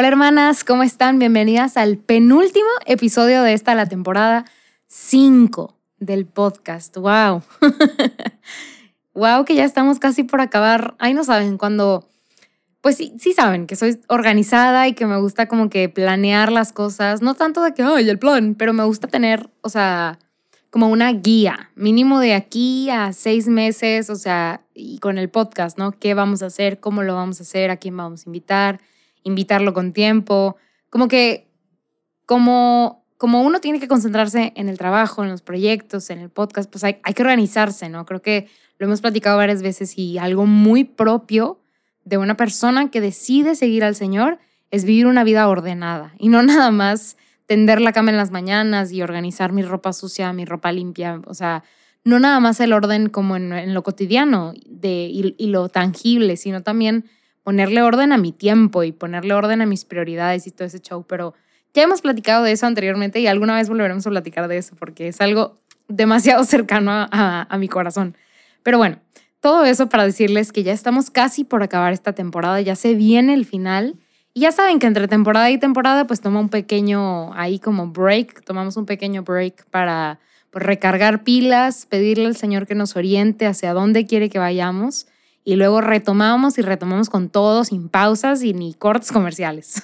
Hola hermanas, ¿cómo están? Bienvenidas al penúltimo episodio de esta, la temporada 5 del podcast. ¡Wow! ¡Wow! Que ya estamos casi por acabar. Ahí no saben cuando... Pues sí, sí saben que soy organizada y que me gusta como que planear las cosas. No tanto de que, ay, el plan, pero me gusta tener, o sea, como una guía, mínimo de aquí a seis meses, o sea, y con el podcast, ¿no? ¿Qué vamos a hacer? ¿Cómo lo vamos a hacer? ¿A quién vamos a invitar? Invitarlo con tiempo, como que como, como uno tiene que concentrarse en el trabajo, en los proyectos, en el podcast, pues hay, hay que organizarse, ¿no? Creo que lo hemos platicado varias veces y algo muy propio de una persona que decide seguir al Señor es vivir una vida ordenada y no nada más tender la cama en las mañanas y organizar mi ropa sucia, mi ropa limpia, o sea, no nada más el orden como en, lo cotidiano de, y, lo tangible, sino también ponerle orden a mi tiempo y ponerle orden a mis prioridades y todo ese show, pero ya hemos platicado de eso anteriormente y alguna vez volveremos a platicar de eso porque es algo demasiado cercano a, mi corazón. Pero bueno, todo eso para decirles que ya estamos casi por acabar esta temporada, ya se viene el final. Y ya saben que entre temporada y temporada, pues toma un pequeño, ahí como break, tomamos un pequeño break para pues, recargar pilas, pedirle al Señor que nos oriente hacia dónde quiere que vayamos y luego retomamos y retomamos con todo, sin pausas y ni cortes comerciales.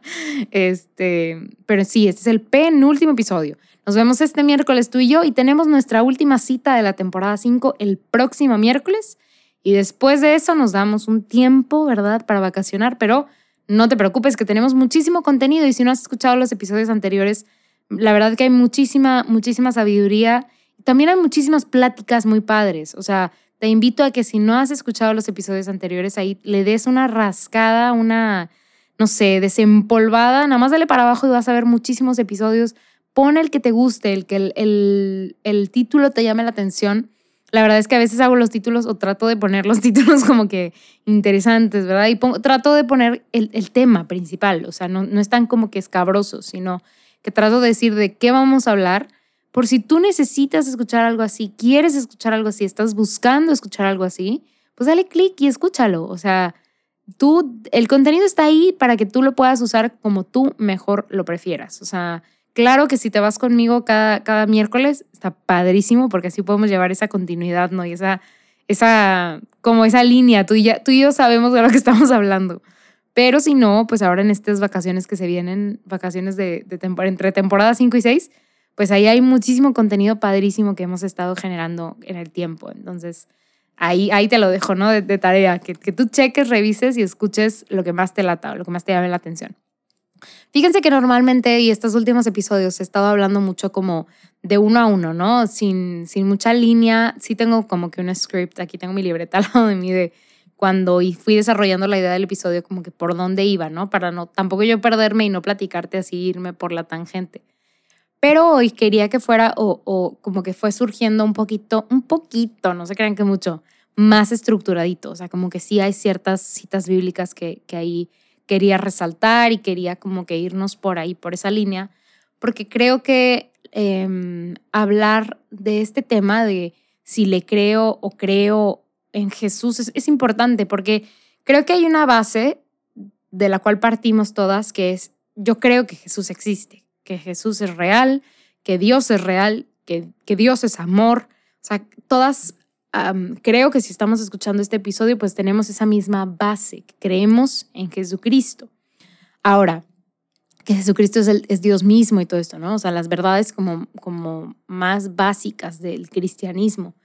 este, pero sí, este es el penúltimo episodio. Nos vemos este miércoles tú y yo y tenemos nuestra última cita de la temporada 5 el próximo miércoles. Y después de eso nos damos un tiempo, ¿verdad?, para vacacionar, pero no te preocupes que tenemos muchísimo contenido y si no has escuchado los episodios anteriores, la verdad que hay muchísima, muchísima sabiduría. También hay muchísimas pláticas muy padres. O sea, te invito a que si no has escuchado los episodios anteriores, ahí le des una rascada, una, no sé, desempolvada, nada más dale para abajo y vas a ver muchísimos episodios. Pon el que te guste, el que el, el, título te llame la atención. La verdad es que a veces hago los títulos o trato de poner los títulos como que interesantes, ¿verdad? Y trato de poner el, el, tema principal, o sea, no, no están como que escabrosos, sino que trato de decir de qué vamos a hablar por si tú necesitas escuchar algo así, quieres escuchar algo así, estás buscando escuchar algo así, pues dale clic y escúchalo. O sea, tú, el contenido está ahí para que tú lo puedas usar como tú mejor lo prefieras. O sea, claro que si te vas conmigo cada, cada miércoles, está padrísimo porque así podemos llevar esa continuidad, ¿no? Y esa, esa, como esa línea, tú y, tú y yo sabemos de lo que estamos hablando. Pero si no, pues ahora en estas vacaciones que se vienen, vacaciones de, de entre temporada 5 y 6, pues ahí hay muchísimo contenido padrísimo que hemos estado generando en el tiempo. Entonces, ahí, ahí te lo dejo, ¿no? De, tarea, que, que, tú cheques, revises y escuches lo que más te lata, lo que más te llame la atención. Fíjense que normalmente, y estos últimos episodios, he estado hablando mucho como de uno a uno, ¿no? Sin, sin mucha línea. Sí tengo como que un script, aquí tengo mi libreta al lado de mí de cuando fui desarrollando la idea del episodio, como que por dónde iba, ¿no? Para no, tampoco yo perderme y no platicarte así, irme por la tangente. Pero hoy quería que fuera o, como que fue surgiendo un poquito, un poquito, no se crean que mucho, más estructuradito. O sea, como que sí hay ciertas citas bíblicas que, ahí quería resaltar y quería como que irnos por ahí, por esa línea, porque creo que em, hablar de este tema de si le creo o creo en Jesús es, es importante porque creo que hay una base de la cual partimos todas que es yo creo que Jesús existe que Jesús es real, que Dios es real, que, que Dios es amor. O sea, todas, creo que si estamos escuchando este episodio, pues tenemos esa misma base, creemos en Jesucristo. Ahora, que Jesucristo es, es, Dios mismo y todo esto, ¿no? O sea, las verdades como, como más básicas del cristianismo.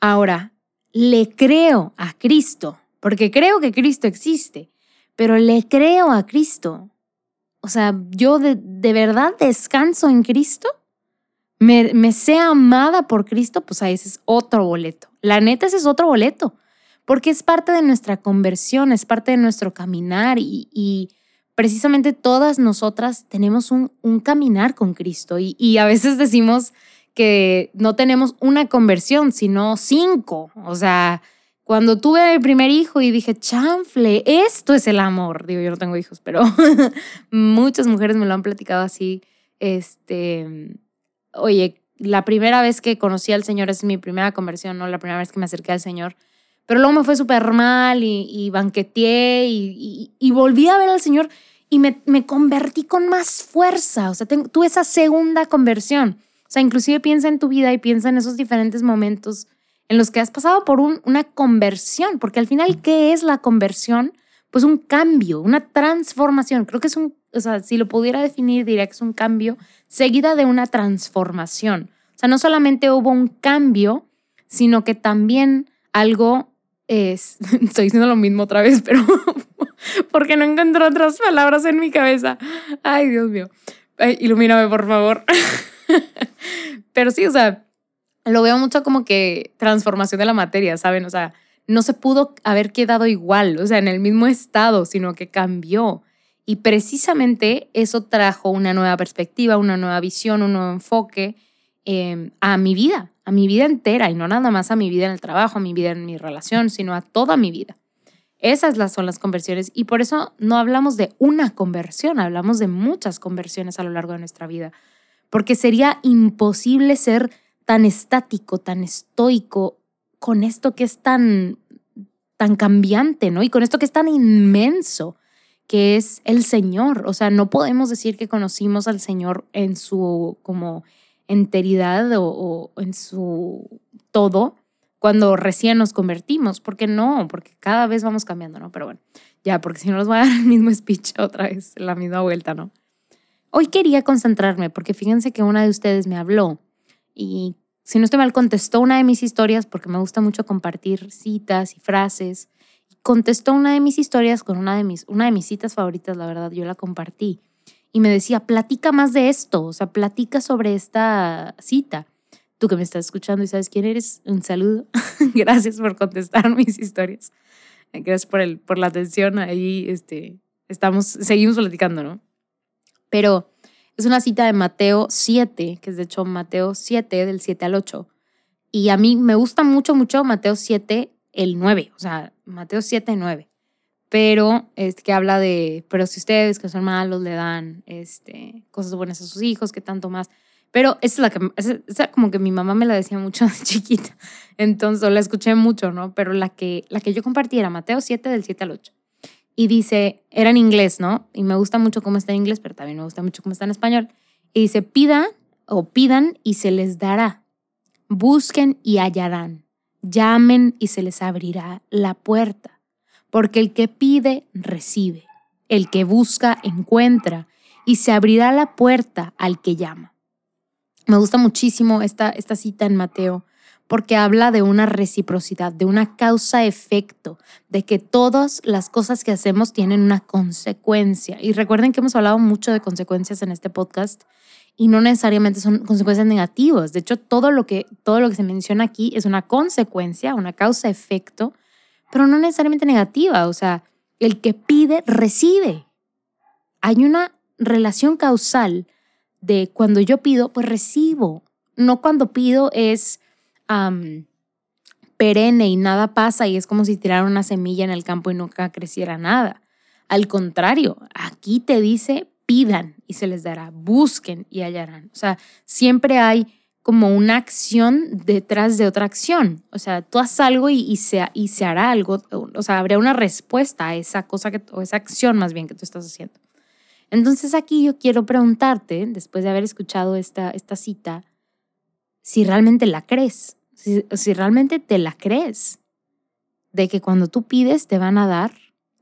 Ahora, le creo a Cristo, porque creo que Cristo existe, pero le creo a Cristo. O sea, yo de, de verdad descanso en Cristo, me, me sé amada por Cristo, pues ahí ese es otro boleto. La neta, ese es otro boleto, porque es parte de nuestra conversión, es parte de nuestro caminar y, y precisamente todas nosotras tenemos un, un caminar con Cristo y, y, a veces decimos que no tenemos una conversión, sino cinco. O sea, cuando tuve mi primer hijo y dije, chanfle, esto es el amor. Digo, yo no tengo hijos, pero muchas mujeres me lo han platicado así. Este, oye, la primera vez que conocí al Señor es mi primera conversión, ¿no? La primera vez que me acerqué al Señor. Pero luego me fue súper mal y, y banqueteé y, y, volví a ver al Señor y me, me convertí con más fuerza. O sea, tuve esa segunda conversión. O sea, inclusive piensa en tu vida y piensa en esos diferentes momentos en los que has pasado por un, una conversión, porque al final, ¿qué es la conversión? Pues un cambio, una transformación. Creo que es un, o sea, si lo pudiera definir, diría que es un cambio seguida de una transformación. O sea, no solamente hubo un cambio, sino que también algo es, estoy diciendo lo mismo otra vez, pero porque no encuentro otras palabras en mi cabeza. Ay, Dios mío. ilumíname, por favor. pero sí, o sea, lo veo mucho como que transformación de la materia, ¿saben? O sea, no se pudo haber quedado igual, o sea, en el mismo estado, sino que cambió. Y precisamente eso trajo una nueva perspectiva, una nueva visión, un nuevo enfoque em, a mi vida, a mi vida entera y no nada más a mi vida en el trabajo, a mi vida en mi relación, sino a toda mi vida. Esas son las conversiones y por eso no hablamos de una conversión, hablamos de muchas conversiones a lo largo de nuestra vida, porque sería imposible ser tan estático, tan estoico con esto que es tan tan cambiante, ¿no? Y con esto que es tan inmenso que es el Señor. O sea, no podemos decir que conocimos al Señor en su como enteridad o, en su todo cuando recién nos convertimos, porque no, porque cada vez vamos cambiando, ¿no? Pero bueno, ya, porque si no nos voy a dar el mismo speech otra vez, la misma vuelta, ¿no? Hoy quería concentrarme porque fíjense que una de ustedes me habló y si no estoy mal contestó una de mis historias porque me gusta mucho compartir citas y frases contestó una de mis historias con una de mis, una de mis citas favoritas, la verdad, yo la compartí. Y me decía, platica más de esto, o sea, platica sobre esta cita. Tú que me estás escuchando y sabes quién eres, un saludo. Gracias por contestar mis historias. Gracias por, el, por la atención. Ahí este, estamos, seguimos platicando, ¿no? Pero es una cita de Mateo 7, que es de hecho Mateo 7, del 7 al 8. Y a mí me gusta mucho, mucho Mateo 7, el 9, o sea, Mateo 7, 9. Pero es que habla de, pero si ustedes que son malos le dan este, cosas buenas a sus hijos, que tanto más. Pero esa es la que, esa, como que mi mamá me la decía mucho de chiquita. Entonces la escuché mucho, ¿no? Pero la que, la que yo compartí era Mateo 7 del 7 al 8. Y dice, era en inglés, ¿no? Y me gusta mucho cómo está en inglés, pero también me gusta mucho cómo está en español. Y dice, pidan o pidan y se les dará. Busquen y hallarán llamen y se les abrirá la puerta, porque el que pide, recibe, el que busca, encuentra, y se abrirá la puerta al que llama. Me gusta muchísimo esta, esta cita en Mateo, porque habla de una reciprocidad, de una causa-efecto, de que todas las cosas que hacemos tienen una consecuencia. Y recuerden que hemos hablado mucho de consecuencias en este podcast y no necesariamente son consecuencias negativas. De hecho, todo lo que, todo lo que se menciona aquí es una consecuencia, una causa-efecto, pero no necesariamente negativa. O sea, el que pide, recibe. Hay una relación causal de cuando yo pido, pues recibo. No cuando pido es perenne y nada pasa y es como si tirara una semilla en el campo y nunca creciera nada. Al contrario, aquí te dice pidan y se les dará, busquen y hallarán. O sea, siempre hay como una acción detrás de otra acción. O sea, tú haces algo y, se, y se hará algo, o sea, habrá una respuesta a esa cosa que, o esa acción más bien que tú estás haciendo. Entonces aquí yo quiero preguntarte, después de haber escuchado esta, esta cita, si realmente la crees, si, si realmente te la crees, de que cuando tú pides te van a dar,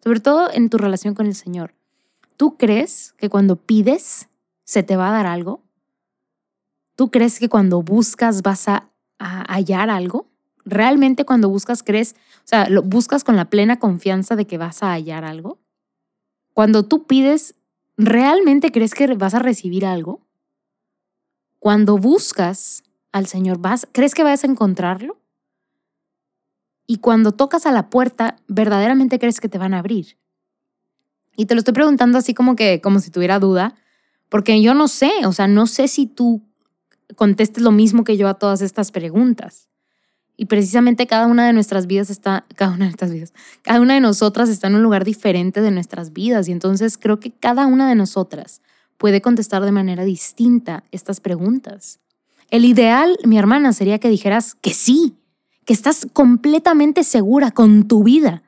sobre todo en tu relación con el Señor ¿tú crees que cuando pides se te va a dar algo? ¿Tú crees que cuando buscas vas a, hallar algo? ¿Realmente cuando buscas crees, o sea, lo buscas con la plena confianza de que vas a hallar algo? Cuando tú pides, ¿realmente crees que vas a recibir algo? Cuando buscas al Señor, ¿vas, ¿crees que vas a encontrarlo? Y cuando tocas a la puerta, ¿verdaderamente crees que te van a abrir? Y te lo estoy preguntando así como que, como si tuviera duda, porque yo no sé, o sea, no sé si tú contestes lo mismo que yo a todas estas preguntas. Y precisamente cada una de nuestras vidas está, cada una de estas vidas, cada una de nosotras está en un lugar diferente de nuestras vidas. Y entonces creo que cada una de nosotras puede contestar de manera distinta estas preguntas. El ideal, mi hermana, sería que dijeras que sí, que estás completamente segura con tu vida,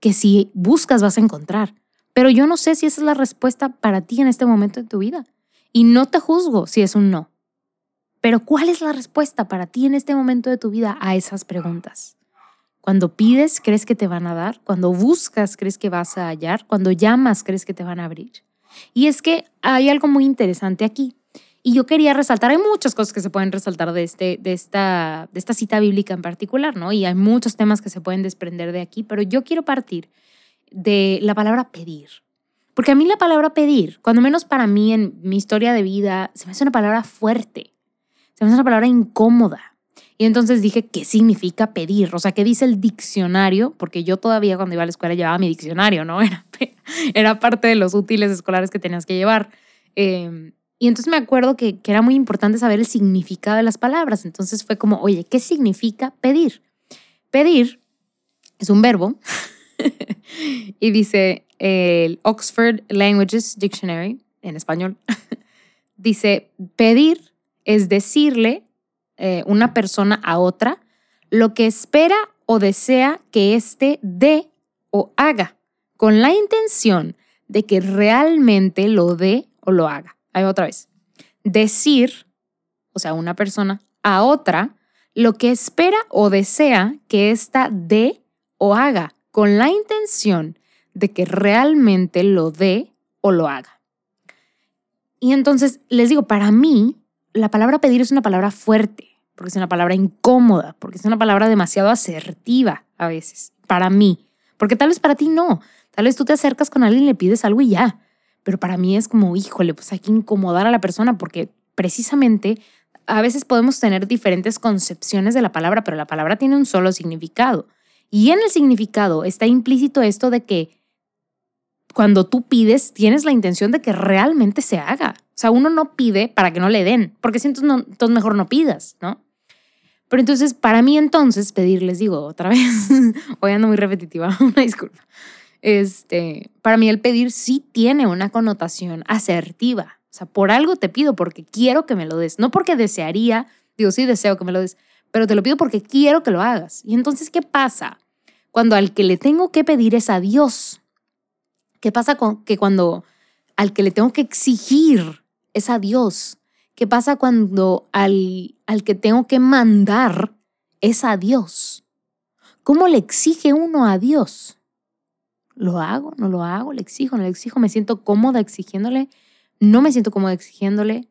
que si buscas vas a encontrar. Pero yo no sé si esa es la respuesta para ti en este momento de tu vida. Y no te juzgo si es un no. Pero ¿cuál es la respuesta para ti en este momento de tu vida a esas preguntas? Cuando pides, ¿crees que te van a dar? Cuando buscas, ¿crees que vas a hallar? Cuando llamas, ¿crees que te van a abrir? Y es que hay algo muy interesante aquí. Y yo quería resaltar, hay muchas cosas que se pueden resaltar de, este, de, esta, de esta cita bíblica en particular, ¿no? Y hay muchos temas que se pueden desprender de aquí, pero yo quiero partir de la palabra pedir. Porque a mí la palabra pedir, cuando menos para mí en mi historia de vida, se me hace una palabra fuerte se me hace una palabra incómoda. Y entonces dije, ¿qué significa pedir? O sea, ¿qué dice el diccionario? Porque yo todavía cuando iba a la escuela llevaba mi diccionario, ¿no? Era, era parte de los útiles escolares que tenías que llevar. Em, y entonces me acuerdo que, que era muy importante saber el significado de las palabras. Entonces fue como, oye, ¿qué significa pedir? Pedir es un verbo y dice el Oxford Languages Dictionary en español. dice, pedir es decirle eh, una persona a otra lo que espera o desea que éste dé o haga, con la intención de que realmente lo dé o lo haga. Ahí otra vez. Decir, o sea, una persona a otra, lo que espera o desea que ésta dé o haga, con la intención de que realmente lo dé o lo haga. Y entonces les digo, para mí, la palabra pedir es una palabra fuerte, porque es una palabra incómoda, porque es una palabra demasiado asertiva a veces, para mí. Porque tal vez para ti no. Tal vez tú te acercas con alguien y le pides algo y ya. Pero para mí es como, híjole, pues hay que incomodar a la persona porque precisamente a veces podemos tener diferentes concepciones de la palabra, pero la palabra tiene un solo significado. Y en el significado está implícito esto de que cuando tú pides, tienes la intención de que realmente se haga. O sea, uno no pide para que no le den, porque si entonces, no, mejor no pidas, ¿no? Pero entonces, para mí entonces, pedir, les digo otra vez, hoy ando muy repetitiva, una disculpa. Este, para mí el pedir sí tiene una connotación asertiva. O sea, por algo te pido porque quiero que me lo des, no porque desearía, digo, sí deseo que me lo des, pero te lo pido porque quiero que lo hagas. Y entonces, ¿qué pasa? Cuando al que le tengo que pedir es a Dios. ¿Qué pasa con que cuando al que le tengo que exigir es a Dios. ¿Qué pasa cuando al, al que tengo que mandar es a Dios? ¿Cómo le exige uno a Dios? ¿Lo hago? ¿No lo hago? ¿Le exijo? ¿No le exijo? ¿Me siento cómoda exigiéndole? ¿No me siento cómoda exigiéndole?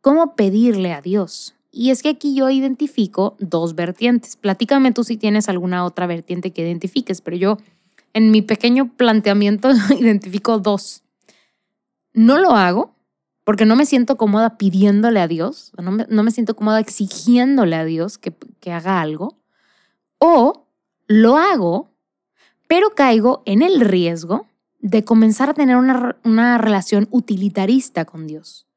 ¿Cómo pedirle a Dios? Y es que aquí yo identifico dos vertientes. Platícame tú si tienes alguna otra vertiente que identifiques, pero yo en mi pequeño planteamiento identifico dos. No lo hago porque no me siento cómoda pidiéndole a Dios, no me, no me siento cómoda exigiéndole a Dios que, que haga algo, o lo hago, pero caigo en el riesgo de comenzar a tener una, una relación utilitarista con Dios.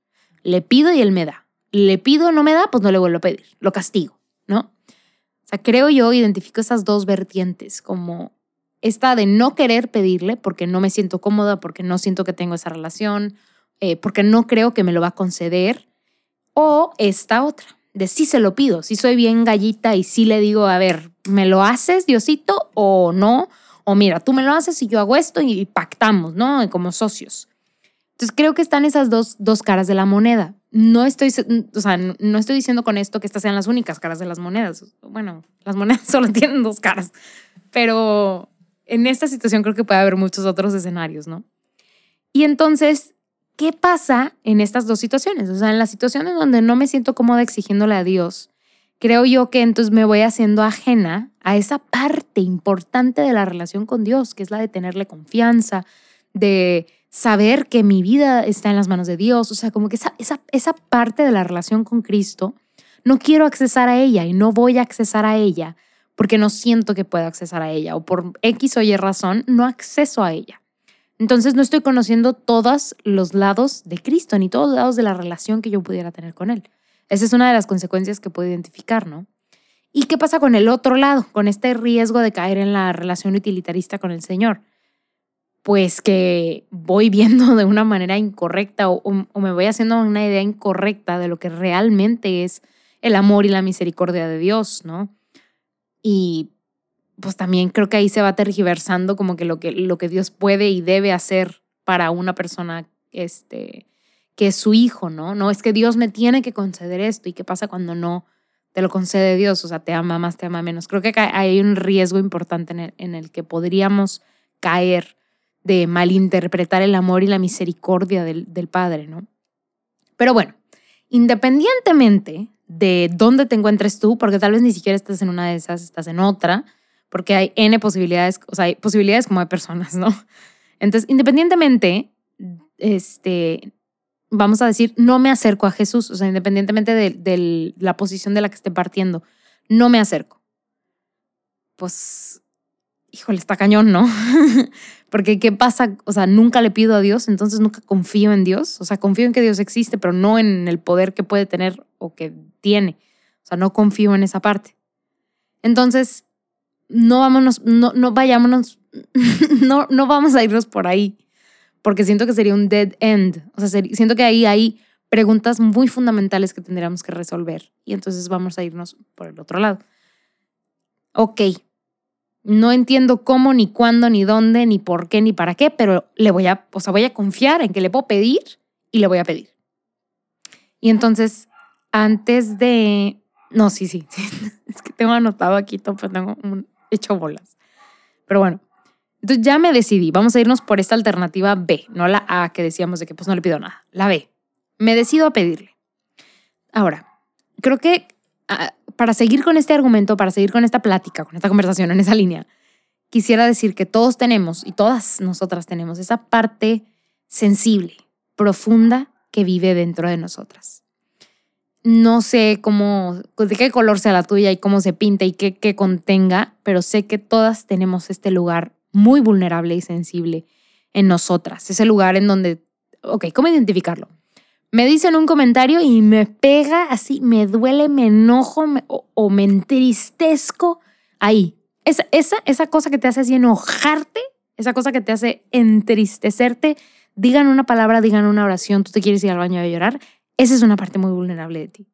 Le pido y Él me da. Le pido, no me da, pues no le vuelvo a pedir, lo castigo, ¿no? O sea, creo yo, identifico esas dos vertientes, como esta de no querer pedirle porque no me siento cómoda, porque no siento que tengo esa relación, eh, porque no creo que me lo va a conceder. O esta otra, de sí se lo pido, si soy bien gallita y sí le digo, a ver, ¿me lo haces, Diosito, o no? O mira, tú me lo haces y yo hago esto y pactamos, ¿no? Como socios. Entonces creo que están esas dos, dos caras de la moneda. No estoy, o sea, no estoy diciendo con esto que estas sean las únicas caras de las monedas. Bueno, las monedas solo tienen dos caras, pero en esta situación creo que puede haber muchos otros escenarios, ¿no? Y entonces, ¿qué pasa en estas dos situaciones? O sea, en la situación en donde no me siento cómoda exigiéndole a Dios, creo yo que entonces me voy haciendo ajena a esa parte importante de la relación con Dios, que es la de tenerle confianza, de saber que mi vida está en las manos de Dios, o sea, como que esa, esa, esa parte de la relación con Cristo, no quiero accesar a ella y no voy a accesar a ella porque no siento que pueda accesar a ella o por X o Y razón no acceso a ella. Entonces no estoy conociendo todos los lados de Cristo ni todos los lados de la relación que yo pudiera tener con Él. Esa es una de las consecuencias que puedo identificar, ¿no? ¿Y qué pasa con el otro lado, con este riesgo de caer en la relación utilitarista con el Señor? Pues que voy viendo de una manera incorrecta o, me voy haciendo una idea incorrecta de lo que realmente es el amor y la misericordia de Dios, ¿no? Y pues también creo que ahí se va tergiversando como que lo que, lo que Dios puede y debe hacer para una persona este, que es su hijo, ¿no? No es que Dios me tiene que conceder esto y qué pasa cuando no te lo concede Dios, o sea, te ama más, te ama menos. Creo que hay un riesgo importante en el, que podríamos caer de malinterpretar el amor y la misericordia del, del Padre, ¿no? Pero bueno, independientemente de dónde te encuentres tú, porque tal vez ni siquiera estás en una de esas, estás en otra, porque hay N posibilidades, o sea, hay posibilidades como de personas, ¿no? Entonces, independientemente, este, vamos a decir, no me acerco a Jesús, o sea, independientemente de, la posición de la que esté partiendo, no me acerco. Pues, híjole, está cañón, ¿no? Porque ¿qué pasa? O sea, nunca le pido a Dios, entonces nunca confío en Dios. O sea, confío en que Dios existe, pero no en el poder que puede tener o que tiene. O sea, no confío en esa parte. Entonces, no vámonos, no, no vayámonos, no, no vamos a irnos por ahí, porque siento que sería un dead end. O sea, siento que ahí hay preguntas muy fundamentales que tendríamos que resolver. Y entonces vamos a irnos por el otro lado. Ok, no entiendo cómo, ni cuándo, ni dónde, ni por qué, ni para qué, pero le voy a, o sea, voy a confiar en que le puedo pedir y le voy a pedir. Y entonces, antes de... No, sí, sí, es que tengo anotado aquí todo, pero tengo un, hecho bolas. Pero bueno, entonces ya me decidí, vamos a irnos por esta alternativa B, no la A que decíamos de que pues no le pido nada, la B. Me decido a pedirle. Ahora, creo que ah, para seguir con este argumento, para seguir con esta plática, con esta conversación en esa línea, quisiera decir que todos tenemos y todas nosotras tenemos esa parte sensible, profunda que vive dentro de nosotras. No sé cómo, de qué color sea la tuya y cómo se pinta y qué, qué contenga, pero sé que todas tenemos este lugar muy vulnerable y sensible en nosotras. Ese lugar en donde, ok, ¿cómo identificarlo? me dicen un comentario y me pega así, me duele, me enojo o, me entristezco ahí. Esa, esa, esa cosa que te hace así enojarte, esa cosa que te hace entristecerte, digan una palabra, digan una oración, tú te quieres ir al baño a llorar, esa es una parte muy vulnerable de ti.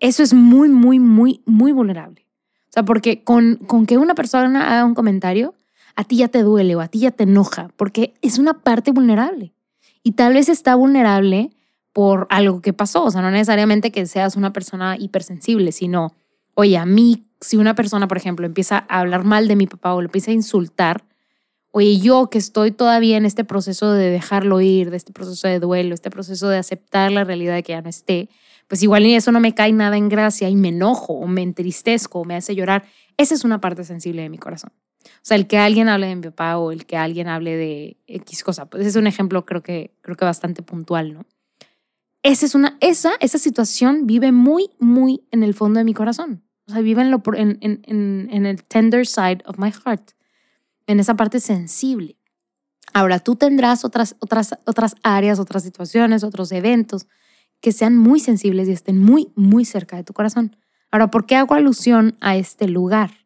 Eso es muy, muy, muy, muy vulnerable. O sea, porque con, con que una persona haga un comentario, a ti ya te duele o a ti ya te enoja, porque es una parte vulnerable. Y tal vez está vulnerable por algo que pasó. O sea, no necesariamente que seas una persona hipersensible, sino, oye, a mí, si una persona, por ejemplo, empieza a hablar mal de mi papá o lo empieza a insultar, oye, yo que estoy todavía en este proceso de dejarlo ir, de este proceso de duelo, este proceso de aceptar la realidad de que ya no esté, pues igual eso no me cae nada en gracia y me enojo o me entristezco o me hace llorar. Esa es una parte sensible de mi corazón. O sea, el que alguien hable de mi papá o el que alguien hable de X cosa, pues es un ejemplo creo que, creo que bastante puntual, ¿no? esa es una, esa, esa situación vive muy, muy en el fondo de mi corazón. O sea, vive en, lo, en, en, en el tender side of my heart, en esa parte sensible. Ahora, tú tendrás otras, otras, otras áreas, otras situaciones, otros eventos que sean muy sensibles y estén muy, muy cerca de tu corazón. Ahora, ¿por qué hago alusión a este lugar?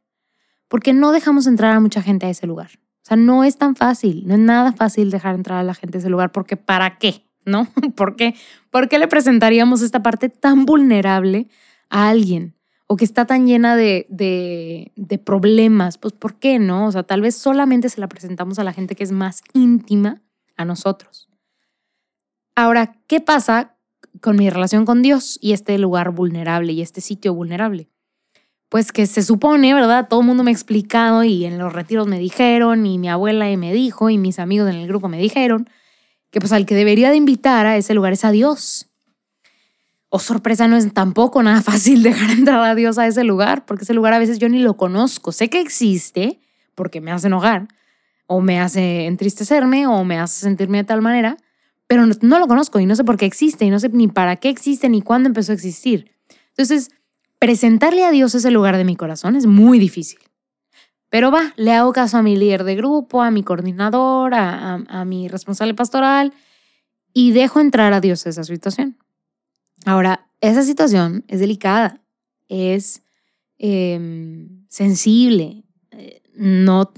Porque no dejamos entrar a mucha gente a ese lugar. O sea, no es tan fácil, no es nada fácil dejar entrar a la gente a ese lugar, porque ¿para qué? ¿no? ¿Por qué? ¿Por qué le presentaríamos esta parte tan vulnerable a alguien? O que está tan llena de, de, problemas. Pues ¿por qué no? O sea, tal vez solamente se la presentamos a la gente que es más íntima a nosotros. Ahora, ¿qué pasa con mi relación con Dios y este lugar vulnerable y este sitio vulnerable? Pues que se supone, ¿verdad? Todo el mundo me ha explicado y en los retiros me dijeron y mi abuela me dijo y mis amigos en el grupo me dijeron que pues al que debería de invitar a ese lugar es a Dios. O sorpresa, no es tampoco nada fácil dejar entrar a Dios a ese lugar, porque ese lugar a veces yo ni lo conozco. Sé que existe porque me hace enojar, o me hace entristecerme, o me hace sentirme de tal manera, pero no, lo conozco y no sé por qué existe, y no sé ni para qué existe, ni cuándo empezó a existir. Entonces, presentarle a Dios ese lugar de mi corazón es muy difícil. Pero va, le hago caso a mi líder de grupo, a mi coordinador, a, mi responsable pastoral y dejo entrar a Dios a esa situación. Ahora, esa situación es delicada, es em, sensible. Eh, no,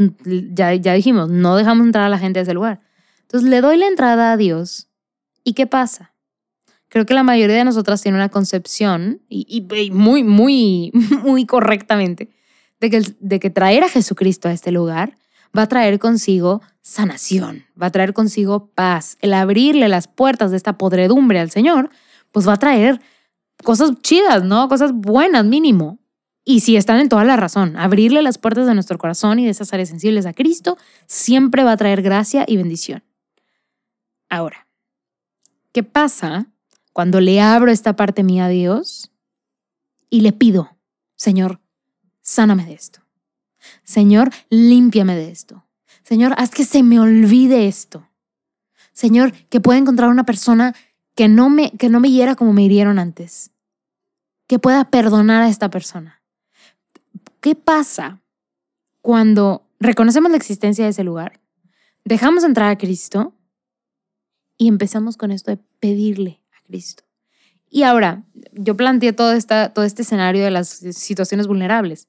ya, ya dijimos, no dejamos entrar a la gente a ese lugar. Entonces le doy la entrada a Dios. ¿Y qué pasa? Creo que la mayoría de nosotras tiene una concepción, y, muy, muy, muy correctamente, de que, de que traer a Jesucristo a este lugar va a traer consigo sanación, va a traer consigo paz. El abrirle las puertas de esta podredumbre al Señor pues va a traer cosas chidas, ¿no? Cosas buenas mínimo. Y si están en toda la razón, abrirle las puertas de nuestro corazón y de esas áreas sensibles a Cristo siempre va a traer gracia y bendición. Ahora, ¿qué pasa cuando le abro esta parte mía a Dios y le pido, Señor, sáname de esto? Señor, límpiame de esto. Señor, haz que se me olvide esto. Señor, que pueda encontrar una persona que no me, que no me hiera como me hirieron antes, que pueda perdonar a esta persona. ¿Qué pasa cuando reconocemos la existencia de ese lugar, dejamos entrar a Cristo y empezamos con esto de pedirle Y ahora, yo planteé todo, esta, todo este escenario de las situaciones vulnerables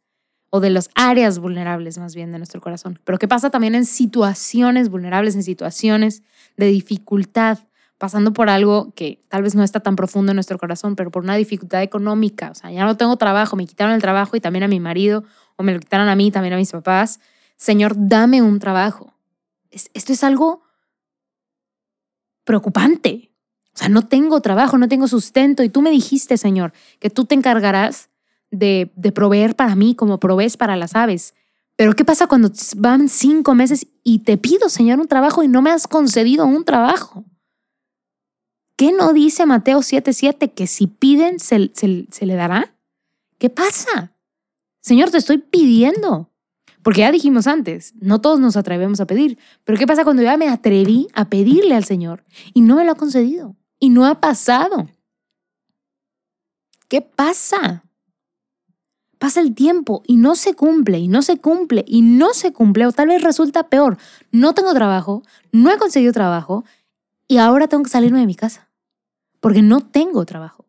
o de las áreas vulnerables más bien de nuestro corazón. Pero ¿qué pasa también en situaciones vulnerables, en situaciones de dificultad, pasando por algo que tal vez no está tan profundo en nuestro corazón, pero por una dificultad económica, o sea, ya no tengo trabajo, me quitaron el trabajo y también a mi marido, o me lo quitaron a mí, también a mis papás. Señor, dame un trabajo. Esto es algo preocupante. O sea, no tengo trabajo, no tengo sustento y tú me dijiste, Señor, que tú te encargarás de, de proveer para mí como provees para las aves. Pero ¿qué pasa cuando van cinco meses y te pido, Señor, un trabajo y no me has concedido un trabajo? ¿Qué no dice Mateo 7:7 que si piden se, se, le dará? ¿Qué pasa? Señor, te estoy pidiendo. Porque ya dijimos antes, no todos nos atrevemos a pedir. Pero ¿qué pasa cuando ya me atreví a pedirle al Señor y no me lo ha concedido? Y no ha pasado. ¿Qué pasa? Pasa el tiempo y no se cumple, y no se cumple, y no se cumple, o tal vez resulta peor. No tengo trabajo, no he conseguido trabajo, y ahora tengo que salirme de mi casa porque no tengo trabajo.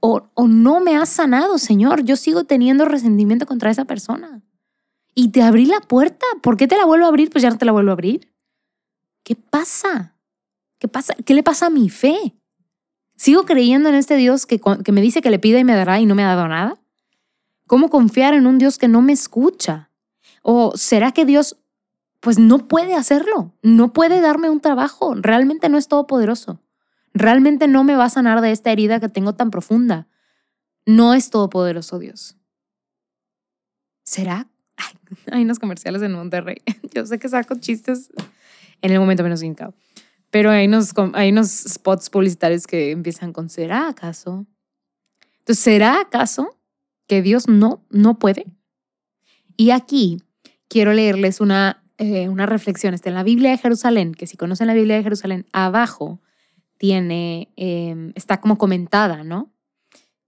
O, no me has sanado, Señor. Yo sigo teniendo resentimiento contra esa persona. Y te abrí la puerta. ¿Por qué te la vuelvo a abrir? Pues ya no te la vuelvo a abrir. ¿Qué pasa? ¿Qué pasa? ¿Qué le pasa a mi fe? ¿Sigo creyendo en este Dios que, que me dice que le pida y me dará y no me ha dado nada? ¿Cómo confiar en un Dios que no me escucha? ¿O será que Dios pues no puede hacerlo? No puede darme un trabajo. Realmente no es todopoderoso realmente no me va a sanar de esta herida que tengo tan profunda. No es todopoderoso Dios. ¿Será? hay unos comerciales en Monterrey. Yo sé que saco chistes en el momento menos indicado. Pero hay unos, hay unos spots publicitarios que empiezan con ¿será acaso? Entonces, ¿será acaso que Dios no, no puede? Y aquí quiero leerles una, eh, una reflexión. Está en la Biblia de Jerusalén, que si conocen la Biblia de Jerusalén, abajo tiene, em, está como comentada, ¿no?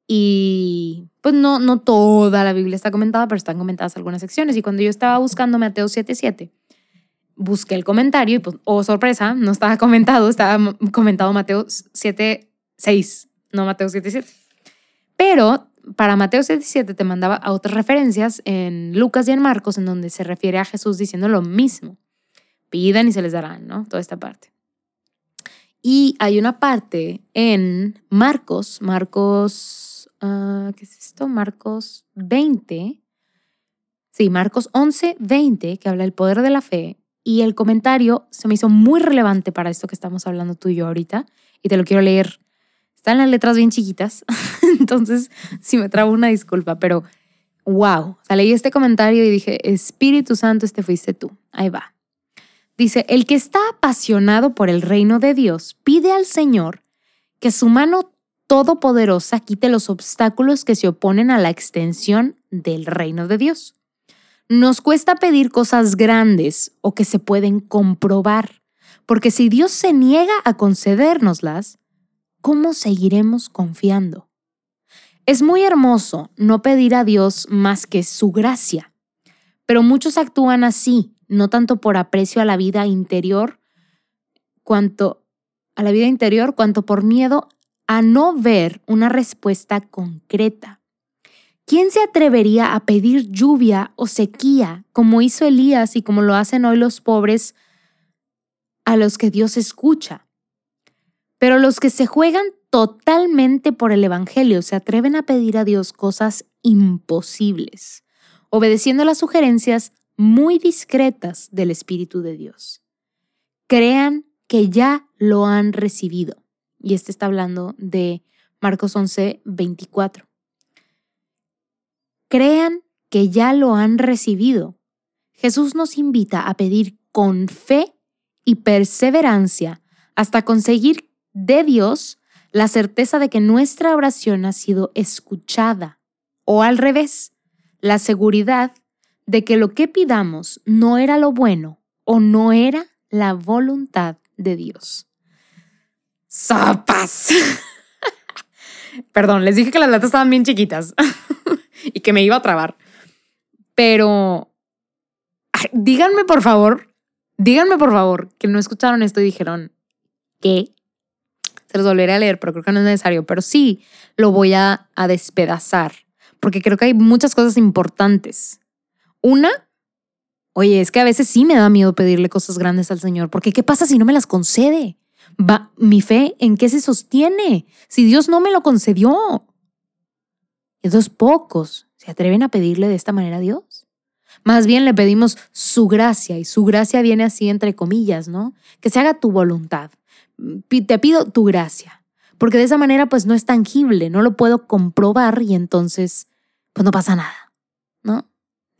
Y pues no, no toda la Biblia está comentada, pero están comentadas algunas secciones. Y cuando yo estaba buscando Mateo 7.7, busqué el comentario y pues, oh sorpresa, no estaba comentado, estaba comentado Mateo 7.6, no Mateo 7.7. Pero para Mateo 7.7 te mandaba a otras referencias en Lucas y en Marcos, en donde se refiere a Jesús diciendo lo mismo. Pidan y se les darán, ¿no? Toda esta parte. Y hay una parte en Marcos, Marcos, ah, ¿qué es esto? Marcos 20. Sí, Marcos 11, 20, que habla del poder de la fe. Y el comentario se me hizo muy relevante para esto que estamos hablando tú y yo ahorita. Y te lo quiero leer. Están las letras bien chiquitas. Entonces, si me trabo una disculpa, pero wow. O sea, leí este comentario y dije, Espíritu Santo, este fuiste tú. Ahí va. Dice, el que está apasionado por el reino de Dios pide al Señor que su mano todopoderosa quite los obstáculos que se oponen a la extensión del reino de Dios. Nos cuesta pedir cosas grandes o que se pueden comprobar, porque si Dios se niega a concedérnoslas, ¿cómo seguiremos confiando? Es muy hermoso no pedir a Dios más que su gracia, pero muchos actúan así, no tanto por aprecio a la vida interior, cuanto a la vida interior, cuanto por miedo a no ver una respuesta concreta. ¿Quién se atrevería a pedir lluvia o sequía como hizo Elías y como lo hacen hoy los pobres a los que Dios escucha? Pero los que se juegan totalmente por el Evangelio se atreven a pedir a Dios cosas imposibles, obedeciendo las sugerencias muy discretas del Espíritu de Dios. Crean que ya lo han recibido. Y este está hablando de Marcos 11, 24. Crean que ya lo han recibido. Jesús nos invita a pedir con fe y perseverancia hasta conseguir de Dios la certeza de que nuestra oración ha sido escuchada. O al revés, la seguridad de que lo que pidamos no era lo bueno o no era la voluntad de Dios. ¡Sopas! Perdón, les dije que las latas estaban bien chiquitas y que me iba a trabar. Pero díganme por favor, díganme por favor que no escucharon esto y dijeron, ¿qué? Se los volveré a leer, pero creo que no es necesario. Pero sí, lo voy a, a despedazar, porque creo que hay muchas cosas importantes. Una, oye, es que a veces sí me da miedo pedirle cosas grandes al Señor, porque ¿qué pasa si no me las concede? Va, mi fe, ¿en qué se sostiene? Si Dios no me lo concedió. Esos pocos se atreven a pedirle de esta manera a Dios. Más bien le pedimos su gracia y su gracia viene así entre comillas, ¿no? Que se haga tu voluntad. Te pido tu gracia, porque de esa manera pues no es tangible, no lo puedo comprobar y entonces pues no pasa nada, ¿no?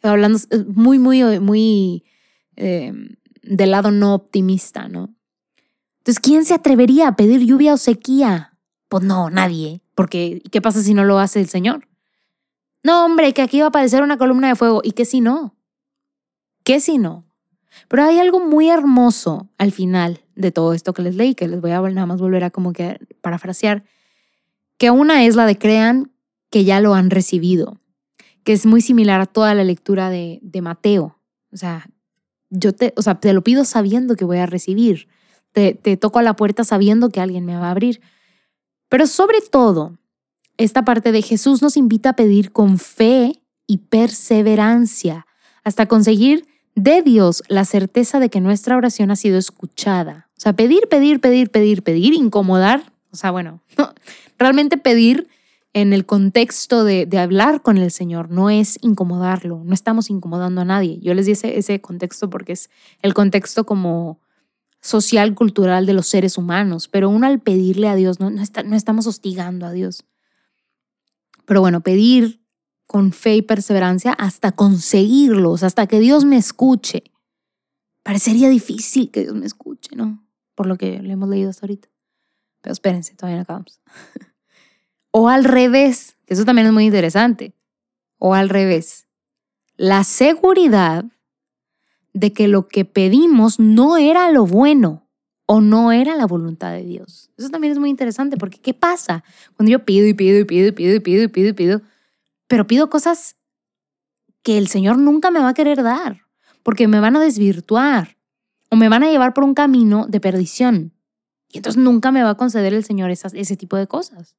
Hablando muy, muy, muy eh, del lado no optimista, ¿no? Entonces, ¿quién se atrevería a pedir lluvia o sequía? Pues no, nadie, porque ¿qué pasa si no lo hace el Señor? No, hombre, que aquí va a aparecer una columna de fuego. ¿Y qué si no? ¿Qué si no? Pero hay algo muy hermoso al final de todo esto que les leí, que les voy a nada más volver a como que parafrasear, que una es la de crean que ya lo han recibido, que es muy similar a toda la lectura de, de Mateo. O sea, yo te, o sea, te lo pido sabiendo que voy a recibir te, toco a la puerta sabiendo que alguien me va a abrir. Pero sobre todo, esta parte de Jesús nos invita a pedir con fe y perseverancia hasta conseguir de Dios la certeza de que nuestra oración ha sido escuchada. O sea, pedir, pedir, pedir, pedir, pedir, incomodar. O sea, bueno, realmente pedir en el contexto de, hablar con el Señor no es incomodarlo, no estamos incomodando a nadie. Yo les di ese, contexto porque es el contexto como social, cultural de los seres humanos, pero uno al pedirle a Dios, no estamos hostigando a Dios. Pero bueno, pedir con fe y perseverancia hasta conseguirlos, hasta que Dios me escuche. Parecería difícil que Dios me escuche, ¿no? Por lo que le hemos leído hasta ahorita. Pero espérense, todavía no acabamos. o al revés, que eso también es muy interesante. O al revés, la seguridad de que lo que pedimos no era lo bueno o no era la voluntad de Dios. Eso también es muy interesante porque ¿qué pasa cuando yo pido y pido y pido y pido y pido y pido y pido, pero pido cosas que el Señor nunca me va a querer dar porque me van a desvirtuar o me van a llevar por un camino de perdición. Y entonces nunca me va a conceder el Señor esas, ese tipo de cosas.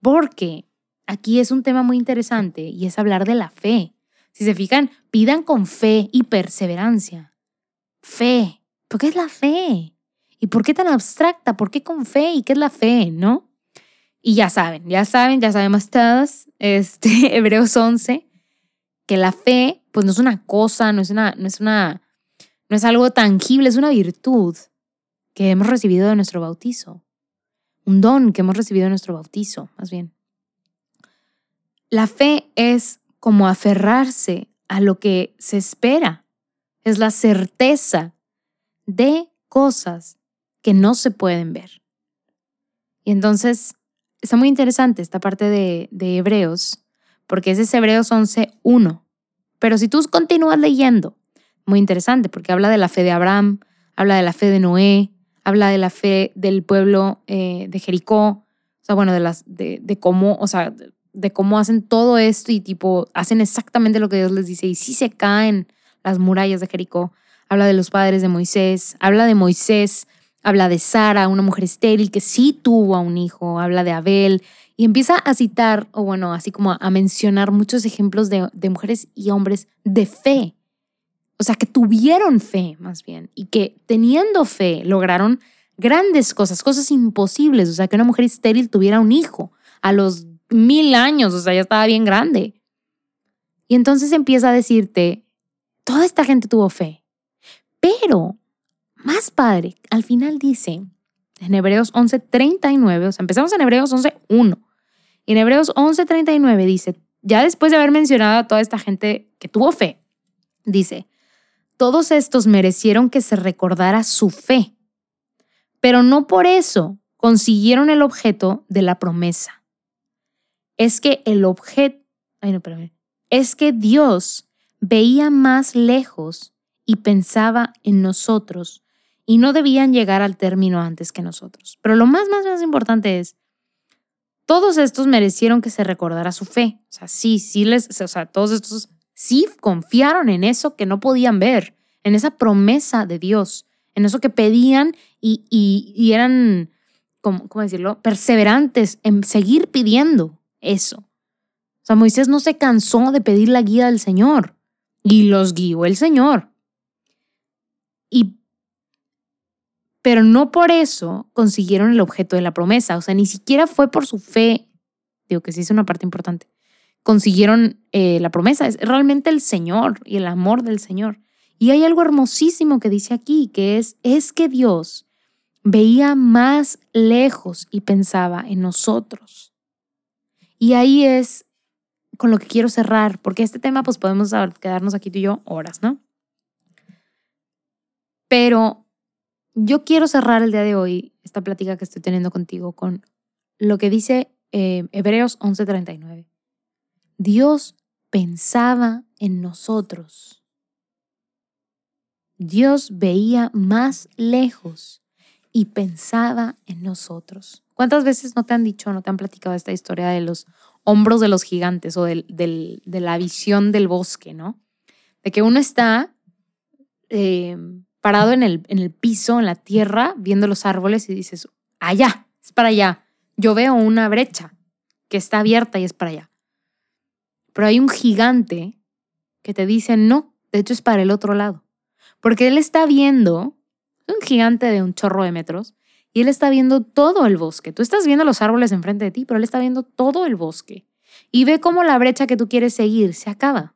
Porque aquí es un tema muy interesante y es hablar de la fe. Si se fijan, pidan con fe y perseverancia. Fe. ¿Por qué es la fe? ¿Y por qué tan abstracta? ¿Por qué con fe? ¿Y qué es la fe? ¿No? Y ya saben, ya saben, ya sabemos todos, este, Hebreos 11, que la fe, pues no es una cosa, no es una, no es una, no es algo tangible, es una virtud que hemos recibido de nuestro bautizo. Un don que hemos recibido de nuestro bautizo, más bien. La fe es como aferrarse a lo que se espera. Es la certeza de cosas que no se pueden ver. Y entonces está muy interesante esta parte de, de Hebreos, porque ese es Hebreos 11.1. Pero si tú continúas leyendo, muy interesante, porque habla de la fe de Abraham, habla de la fe de Noé, habla de la fe del pueblo eh, de Jericó, o sea, bueno, de, las, de, de cómo, o sea, de cómo hacen todo esto y tipo, hacen exactamente lo que Dios les dice y si se caen las murallas de Jericó. Habla de los padres de Moisés, habla de Moisés, habla de Sara, una mujer estéril que sí tuvo a un hijo, habla de Abel y empieza a citar, o bueno, así como a mencionar muchos ejemplos de, de mujeres y hombres de fe. O sea, que tuvieron fe más bien y que teniendo fe lograron grandes cosas, cosas imposibles. O sea, que una mujer estéril tuviera un hijo a los mil años, o sea, ya estaba bien grande. Y entonces empieza a decirte, toda esta gente tuvo fe, pero más padre, al final dice en Hebreos 11:39, o sea, empezamos en Hebreos 11:1. Y en Hebreos 11:39 dice, ya después de haber mencionado a toda esta gente que tuvo fe, dice, todos estos merecieron que se recordara su fe, pero no por eso consiguieron el objeto de la promesa es que el objeto, ay no, es que Dios veía más lejos y pensaba en nosotros y no debían llegar al término antes que nosotros. Pero lo más, más, más importante es, todos estos merecieron que se recordara su fe. O sea, sí, sí les, o sea, todos estos sí confiaron en eso que no podían ver, en esa promesa de Dios, en eso que pedían y, y, eran, ¿cómo, ¿cómo decirlo?, perseverantes en seguir pidiendo eso. O sea, Moisés no se cansó de pedir la guía del Señor y los guió el Señor. Y pero no por eso consiguieron el objeto de la promesa, o sea, ni siquiera fue por su fe, digo que sí es una parte importante, consiguieron eh, la promesa, es realmente el Señor y el amor del Señor. Y hay algo hermosísimo que dice aquí, que es, es que Dios veía más lejos y pensaba en nosotros. Y ahí es con lo que quiero cerrar, porque este tema pues podemos quedarnos aquí tú y yo horas, ¿no? Pero yo quiero cerrar el día de hoy esta plática que estoy teniendo contigo con lo que dice eh, Hebreos 11:39. Dios pensaba en nosotros. Dios veía más lejos y pensaba en nosotros. ¿Cuántas veces no te han dicho, no te han platicado esta historia de los hombros de los gigantes o del, de la visión del bosque, ¿no? De que uno está eh, parado en el, en el piso, en la tierra, viendo los árboles y dices, allá, es para allá. Yo veo una brecha que está abierta y es para allá. Pero hay un gigante que te dice, no, de hecho es para el otro lado. Porque él está viendo, un gigante de un chorro de metros, y él está viendo todo el bosque. Tú estás viendo los árboles enfrente de ti, pero él está viendo todo el bosque. Y ve cómo la brecha que tú quieres seguir se acaba.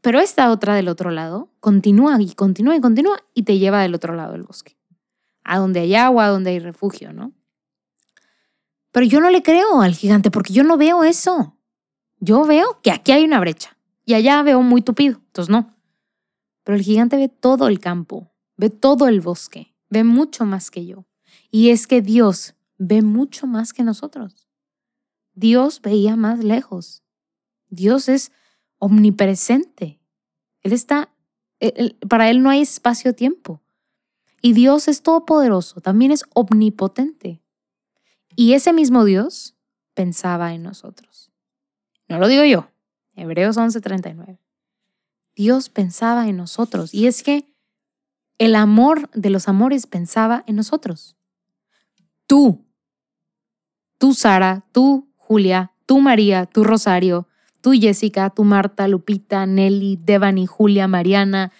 Pero esta otra del otro lado continúa y continúa y continúa y te lleva del otro lado del bosque. A donde hay agua, a donde hay refugio, ¿no? Pero yo no le creo al gigante porque yo no veo eso. Yo veo que aquí hay una brecha y allá veo muy tupido, entonces no. Pero el gigante ve todo el campo, ve todo el bosque ve mucho más que yo. Y es que Dios ve mucho más que nosotros. Dios veía más lejos. Dios es omnipresente. Él está, para Él no hay espacio-tiempo. Y Dios es todopoderoso, también es omnipotente. Y ese mismo Dios pensaba en nosotros. No lo digo yo, Hebreos 11:39. Dios pensaba en nosotros. Y es que el amor de los amores pensaba en nosotros. Tú, tú Sara, tú Julia, tú María, tú Rosario, tú Jessica, tú Marta, Lupita, Nelly, Devani, Julia, Mariana,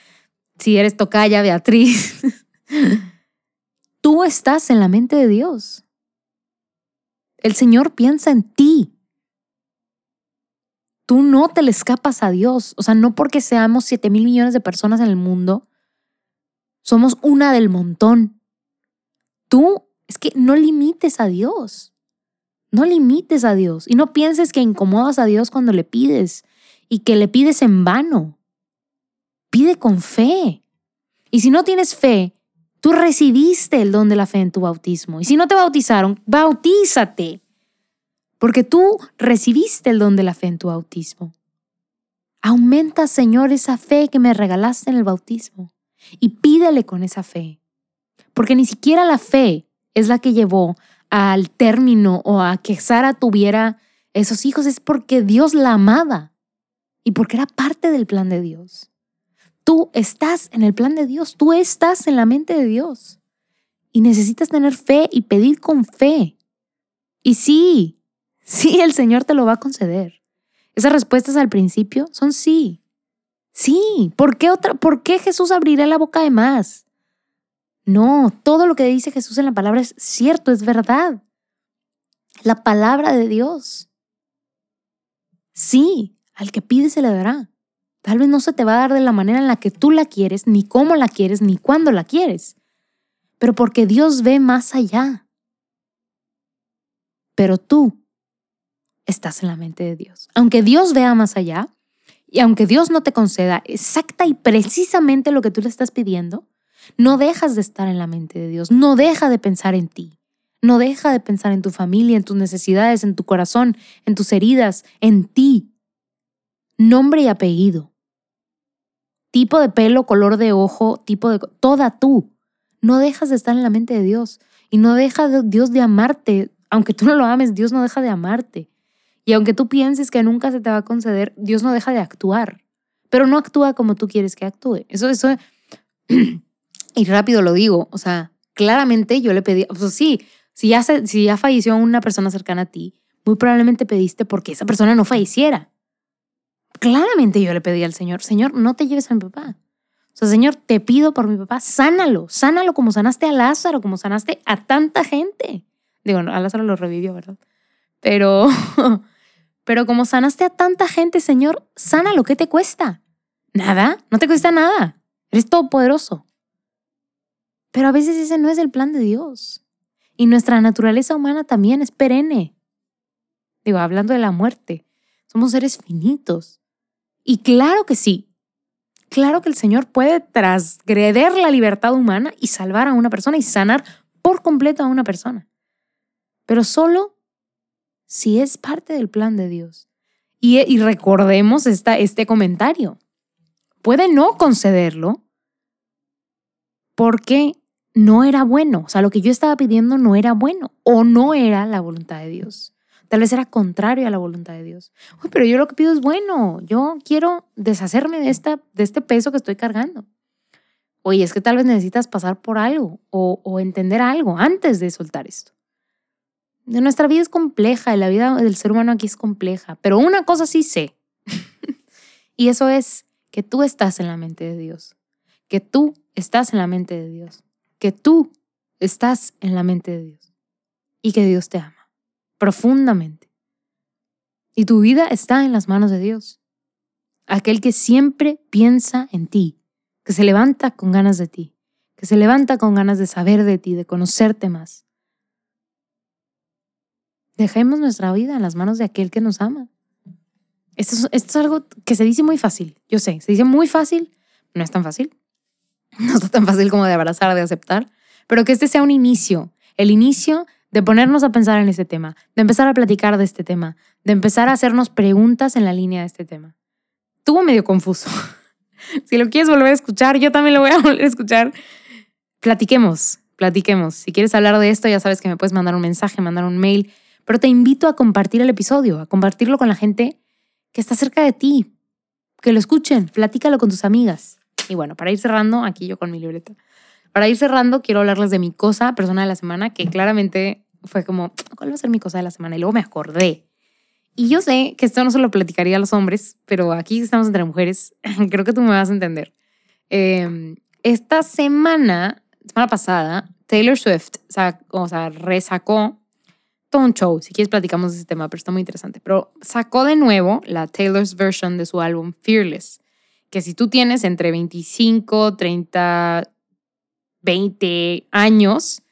si eres Tocaya, Beatriz. tú estás en la mente de Dios. El Señor piensa en ti. Tú no te le escapas a Dios. O sea, no porque seamos 7 mil millones de personas en el mundo, somos una del montón. Tú es que no limites a Dios. No limites a Dios y no pienses que incomodas a Dios cuando le pides y que le pides en vano. Pide con fe. Y si no tienes fe, tú recibiste el don de la fe en tu bautismo. Y si no te bautizaron, bautízate. Porque tú recibiste el don de la fe en tu bautismo. Aumenta, Señor, esa fe que me regalaste en el bautismo y pídele con esa fe. Porque ni siquiera la fe es la que llevó al término o a que Sara tuviera esos hijos, es porque Dios la amaba y porque era parte del plan de Dios. Tú estás en el plan de Dios, tú estás en la mente de Dios y necesitas tener fe y pedir con fe. Y sí, sí, el Señor te lo va a conceder. Esas respuestas al principio son sí. Sí, ¿por qué, otra, ¿por qué Jesús abrirá la boca de más? No, todo lo que dice Jesús en la palabra es cierto, es verdad. La palabra de Dios. Sí, al que pide se le dará. Tal vez no se te va a dar de la manera en la que tú la quieres, ni cómo la quieres, ni cuándo la quieres, pero porque Dios ve más allá. Pero tú estás en la mente de Dios. Aunque Dios vea más allá, y aunque Dios no te conceda exacta y precisamente lo que tú le estás pidiendo, no dejas de estar en la mente de Dios, no deja de pensar en ti, no deja de pensar en tu familia, en tus necesidades, en tu corazón, en tus heridas, en ti. Nombre y apellido. Tipo de pelo, color de ojo, tipo de... Toda tú. No dejas de estar en la mente de Dios y no deja de Dios de amarte. Aunque tú no lo ames, Dios no deja de amarte. Y aunque tú pienses que nunca se te va a conceder, Dios no deja de actuar. Pero no actúa como tú quieres que actúe. Eso, eso Y rápido lo digo, o sea, claramente yo le pedí, o sea, sí, si ya, si ya falleció una persona cercana a ti, muy probablemente pediste porque esa persona no falleciera. Claramente yo le pedí al Señor, Señor, no te lleves a mi papá. O sea, Señor, te pido por mi papá, sánalo, sánalo como sanaste a Lázaro, como sanaste a tanta gente. Digo, a Lázaro lo revivió, ¿verdad? Pero, pero como sanaste a tanta gente, Señor, sánalo, ¿qué te cuesta? Nada, no te cuesta nada. Eres todopoderoso. Pero a veces ese no es el plan de Dios. Y nuestra naturaleza humana también es perenne. Digo, hablando de la muerte, somos seres finitos. Y claro que sí, claro que el Señor puede transgreder la libertad humana y salvar a una persona y sanar por completo a una persona. Pero solo si es parte del plan de Dios. Y, recordemos esta, este comentario. Puede no concederlo porque no era bueno. O sea, lo que yo estaba pidiendo no era bueno o no era la voluntad de Dios. Tal vez era contrario a la voluntad de Dios. Uy, pero yo lo que pido es bueno. Yo quiero deshacerme de, esta, de este peso que estoy cargando. Oye, es que tal vez necesitas pasar por algo o, o entender algo antes de soltar esto. Nuestra vida es compleja y la vida del ser humano aquí es compleja, pero una cosa sí sé. y eso es que tú estás en la mente de Dios, que tú estás en la mente de Dios, que tú estás en la mente de Dios y que Dios te ama profundamente. Y tu vida está en las manos de Dios, aquel que siempre piensa en ti, que se levanta con ganas de ti, que se levanta con ganas de saber de ti, de conocerte más. Dejemos nuestra vida en las manos de aquel que nos ama. Esto es, esto es algo que se dice muy fácil, yo sé, se dice muy fácil, no es tan fácil, no está tan fácil como de abrazar, de aceptar, pero que este sea un inicio, el inicio de ponernos a pensar en este tema, de empezar a platicar de este tema, de empezar a hacernos preguntas en la línea de este tema. Tuvo medio confuso. si lo quieres volver a escuchar, yo también lo voy a volver a escuchar. Platiquemos, platiquemos. Si quieres hablar de esto, ya sabes que me puedes mandar un mensaje, mandar un mail, pero te invito a compartir el episodio, a compartirlo con la gente que está cerca de ti, que lo escuchen, platícalo con tus amigas. Y bueno, para ir cerrando, aquí yo con mi libreta, para ir cerrando, quiero hablarles de mi cosa persona de la semana, que claramente fue como, ¿cuál va a ser mi cosa de la semana? Y luego me acordé. Y yo sé que esto no se lo platicaría a los hombres, pero aquí estamos entre mujeres, creo que tú me vas a entender. Em, esta semana, semana pasada, Taylor Swift o sea, resacó todo un show. Si quieres, platicamos de ese tema, pero está muy interesante. Pero sacó de nuevo la Taylor's version de su álbum Fearless que si tú tienes entre 25, 30, 20 años,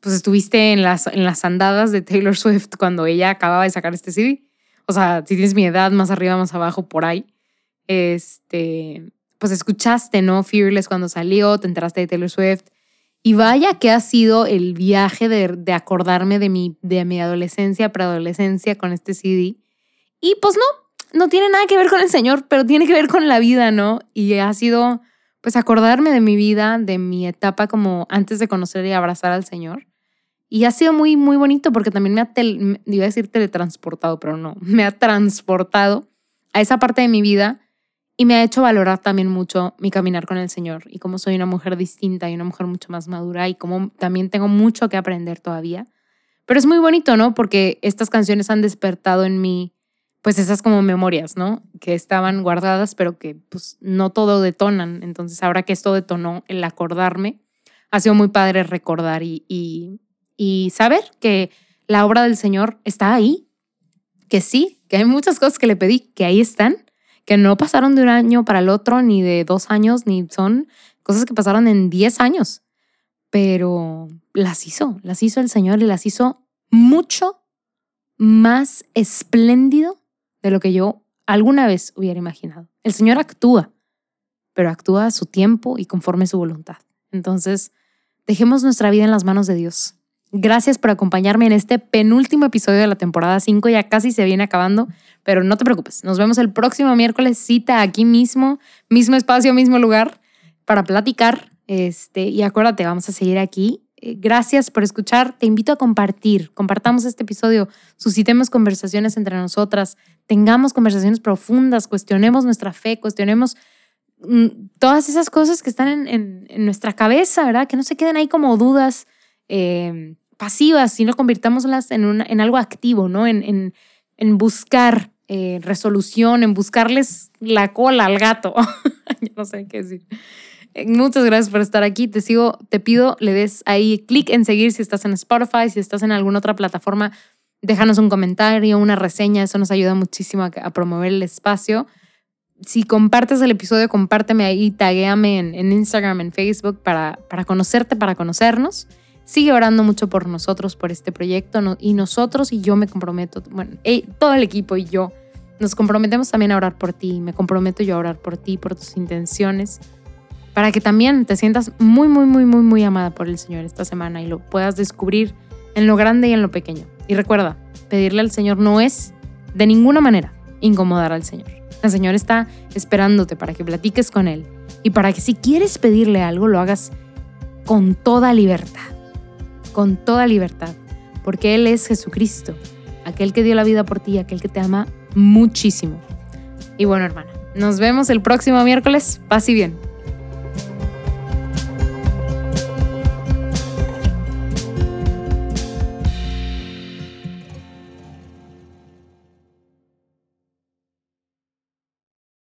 pues estuviste en las, en las andadas de Taylor Swift cuando ella acababa de sacar este CD. O sea, si tienes mi edad, más arriba, más abajo, por ahí, este, pues escuchaste, ¿no? Fearless cuando salió, te enteraste de Taylor Swift. Y vaya que ha sido el viaje de, acordarme de mi, de mi adolescencia, preadolescencia con este CD. Y pues no, no tiene nada que ver con el Señor, pero tiene que ver con la vida, ¿no? Y ha sido, pues, acordarme de mi vida, de mi etapa como antes de conocer y abrazar al Señor. Y ha sido muy, muy bonito porque también me ha, iba a decir teletransportado, pero no, me ha transportado a esa parte de mi vida y me ha hecho valorar también mucho mi caminar con el Señor y cómo soy una mujer distinta y una mujer mucho más madura y cómo también tengo mucho que aprender todavía. Pero es muy bonito, ¿no? Porque estas canciones han despertado en mí, pues esas como memorias, ¿no? Que estaban guardadas, pero que pues no todo detonan. Entonces ahora que esto detonó, el acordarme, ha sido muy padre recordar y, y, y saber que la obra del Señor está ahí, que sí, que hay muchas cosas que le pedí, que ahí están que no pasaron de un año para el otro, ni de dos años, ni son cosas que pasaron en diez años, pero las hizo, las hizo el Señor y las hizo mucho más espléndido de lo que yo alguna vez hubiera imaginado. El Señor actúa, pero actúa a su tiempo y conforme su voluntad. Entonces, dejemos nuestra vida en las manos de Dios. Gracias por acompañarme en este penúltimo episodio de la temporada 5. Ya casi se viene acabando, pero no te preocupes. Nos vemos el próximo miércoles, cita aquí mismo, mismo espacio, mismo lugar, para platicar. Este, y acuérdate, vamos a seguir aquí. Eh, gracias por escuchar. Te invito a compartir. Compartamos este episodio. Suscitemos conversaciones entre nosotras. Tengamos conversaciones profundas. Cuestionemos nuestra fe. Cuestionemos mm, todas esas cosas que están en, nuestra cabeza, ¿verdad? Que no se queden ahí como dudas. Eh, pasivas, sino convirtámoslas en, en algo activo, ¿no? En, buscar eh, resolución, en buscarles la cola al gato. No sé qué decir. Eh, muchas gracias por estar aquí. Te sigo, te pido, le des ahí clic en seguir si estás en Spotify, si estás en alguna otra plataforma. Déjanos un comentario, una reseña, eso nos ayuda muchísimo a, promover el espacio. Si compartes el episodio, compárteme ahí, taguéame en, en Instagram, en Facebook para, para conocerte, para conocernos. Sigue orando mucho por nosotros, por este proyecto, y nosotros y yo me comprometo, bueno, todo el equipo y yo nos comprometemos también a orar por ti, me comprometo yo a orar por ti, por tus intenciones, para que también te sientas muy, muy, muy, muy, muy amada por el Señor esta semana y lo puedas descubrir en lo grande y en lo pequeño. Y recuerda, pedirle al Señor no es de ninguna manera incomodar al Señor. El Señor está esperándote para que platiques con Él y para que si quieres pedirle algo lo hagas con toda libertad con toda libertad, porque Él es Jesucristo, aquel que dio la vida por ti, aquel que te ama muchísimo. Y bueno, hermana, nos vemos el próximo miércoles. Paz y bien.